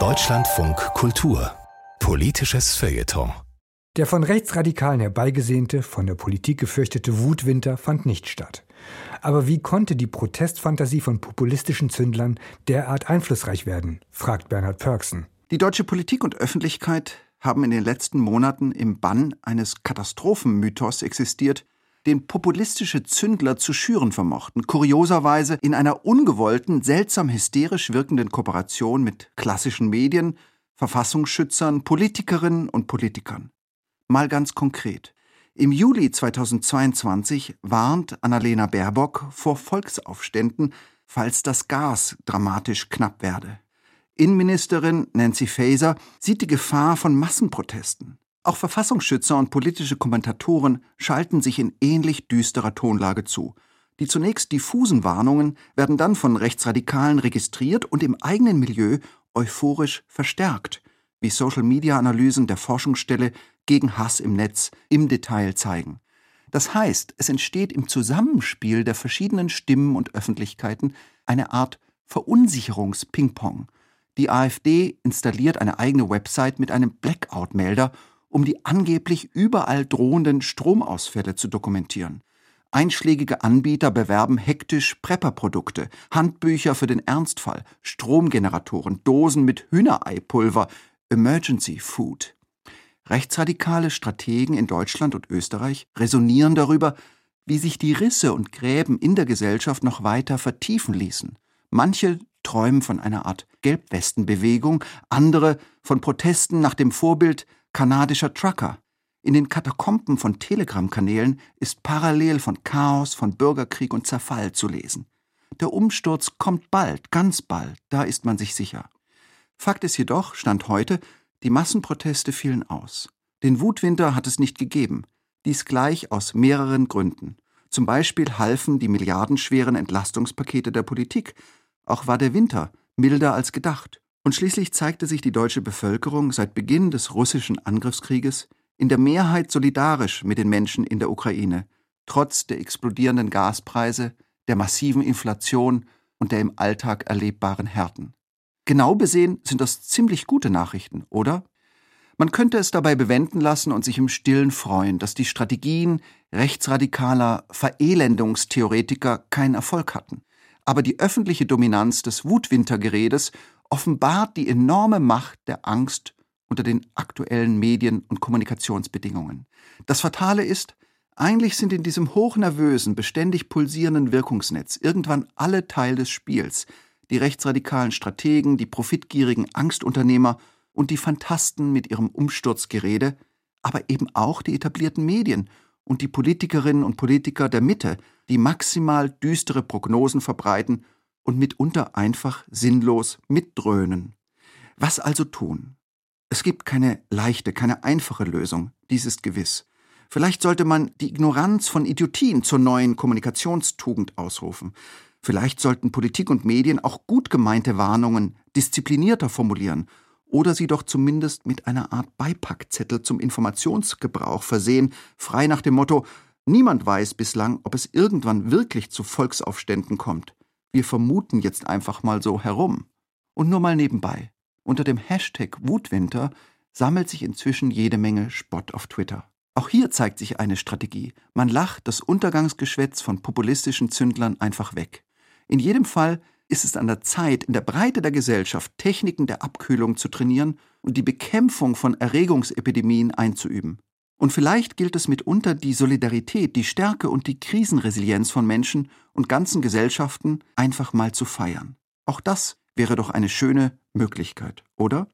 Deutschlandfunk Kultur Politisches Feuilleton der von Rechtsradikalen herbeigesehnte, von der Politik gefürchtete Wutwinter fand nicht statt. Aber wie konnte die Protestfantasie von populistischen Zündlern derart einflussreich werden, fragt Bernhard Pörksen. Die deutsche Politik und Öffentlichkeit haben in den letzten Monaten im Bann eines Katastrophenmythos existiert, den populistische Zündler zu schüren vermochten, kurioserweise in einer ungewollten, seltsam hysterisch wirkenden Kooperation mit klassischen Medien, Verfassungsschützern, Politikerinnen und Politikern. Mal ganz konkret. Im Juli 2022 warnt Annalena Baerbock vor Volksaufständen, falls das Gas dramatisch knapp werde. Innenministerin Nancy Faeser sieht die Gefahr von Massenprotesten. Auch Verfassungsschützer und politische Kommentatoren schalten sich in ähnlich düsterer Tonlage zu. Die zunächst diffusen Warnungen werden dann von Rechtsradikalen registriert und im eigenen Milieu euphorisch verstärkt, wie Social-Media-Analysen der Forschungsstelle gegen Hass im Netz im Detail zeigen. Das heißt, es entsteht im Zusammenspiel der verschiedenen Stimmen und Öffentlichkeiten eine Art Verunsicherungs-Ping-Pong. Die AfD installiert eine eigene Website mit einem Blackout-Melder, um die angeblich überall drohenden Stromausfälle zu dokumentieren. Einschlägige Anbieter bewerben hektisch Prepperprodukte, Handbücher für den Ernstfall, Stromgeneratoren, Dosen mit Hühnereipulver, Emergency Food. Rechtsradikale Strategen in Deutschland und Österreich resonieren darüber, wie sich die Risse und Gräben in der Gesellschaft noch weiter vertiefen ließen. Manche träumen von einer Art Gelbwestenbewegung, andere von Protesten nach dem Vorbild kanadischer Trucker. In den Katakomben von Telegram-Kanälen ist parallel von Chaos, von Bürgerkrieg und Zerfall zu lesen. Der Umsturz kommt bald, ganz bald, da ist man sich sicher. Fakt ist jedoch, Stand heute, die Massenproteste fielen aus. Den Wutwinter hat es nicht gegeben. Dies gleich aus mehreren Gründen. Zum Beispiel halfen die milliardenschweren Entlastungspakete der Politik. Auch war der Winter milder als gedacht. Und schließlich zeigte sich die deutsche Bevölkerung seit Beginn des russischen Angriffskrieges in der Mehrheit solidarisch mit den Menschen in der Ukraine, trotz der explodierenden Gaspreise, der massiven Inflation und der im Alltag erlebbaren Härten. Genau besehen sind das ziemlich gute Nachrichten, oder? Man könnte es dabei bewenden lassen und sich im Stillen freuen, dass die Strategien rechtsradikaler Verelendungstheoretiker keinen Erfolg hatten. Aber die öffentliche Dominanz des Wutwintergeredes offenbart die enorme Macht der Angst unter den aktuellen Medien- und Kommunikationsbedingungen. Das Fatale ist, eigentlich sind in diesem hochnervösen, beständig pulsierenden Wirkungsnetz irgendwann alle Teil des Spiels, die rechtsradikalen Strategen, die profitgierigen Angstunternehmer und die Fantasten mit ihrem Umsturzgerede, aber eben auch die etablierten Medien und die Politikerinnen und Politiker der Mitte, die maximal düstere Prognosen verbreiten und mitunter einfach sinnlos mitdröhnen. Was also tun? Es gibt keine leichte, keine einfache Lösung, dies ist gewiss. Vielleicht sollte man die Ignoranz von Idiotien zur neuen Kommunikationstugend ausrufen. Vielleicht sollten Politik und Medien auch gut gemeinte Warnungen disziplinierter formulieren oder sie doch zumindest mit einer Art Beipackzettel zum Informationsgebrauch versehen, frei nach dem Motto Niemand weiß bislang, ob es irgendwann wirklich zu Volksaufständen kommt. Wir vermuten jetzt einfach mal so herum. Und nur mal nebenbei. Unter dem Hashtag Wutwinter sammelt sich inzwischen jede Menge Spott auf Twitter. Auch hier zeigt sich eine Strategie. Man lacht das Untergangsgeschwätz von populistischen Zündlern einfach weg. In jedem Fall ist es an der Zeit, in der Breite der Gesellschaft Techniken der Abkühlung zu trainieren und die Bekämpfung von Erregungsepidemien einzuüben. Und vielleicht gilt es mitunter, die Solidarität, die Stärke und die Krisenresilienz von Menschen und ganzen Gesellschaften einfach mal zu feiern. Auch das wäre doch eine schöne Möglichkeit, oder?